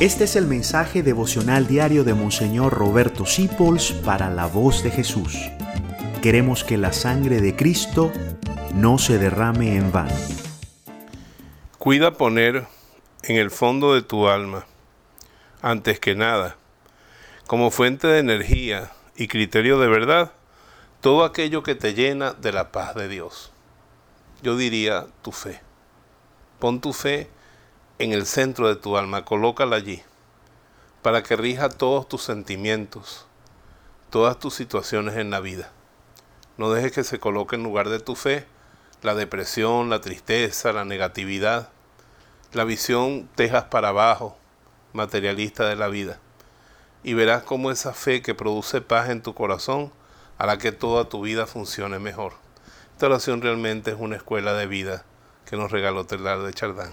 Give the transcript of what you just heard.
Este es el mensaje devocional diario de Monseñor Roberto Sipols para la voz de Jesús. Queremos que la sangre de Cristo no se derrame en vano. Cuida poner en el fondo de tu alma, antes que nada, como fuente de energía y criterio de verdad, todo aquello que te llena de la paz de Dios. Yo diría tu fe. Pon tu fe en el centro de tu alma, colócala allí, para que rija todos tus sentimientos, todas tus situaciones en la vida. No dejes que se coloque en lugar de tu fe la depresión, la tristeza, la negatividad, la visión tejas para abajo, materialista de la vida. Y verás cómo esa fe que produce paz en tu corazón hará que toda tu vida funcione mejor. Esta oración realmente es una escuela de vida que nos regaló Telar de Chardán.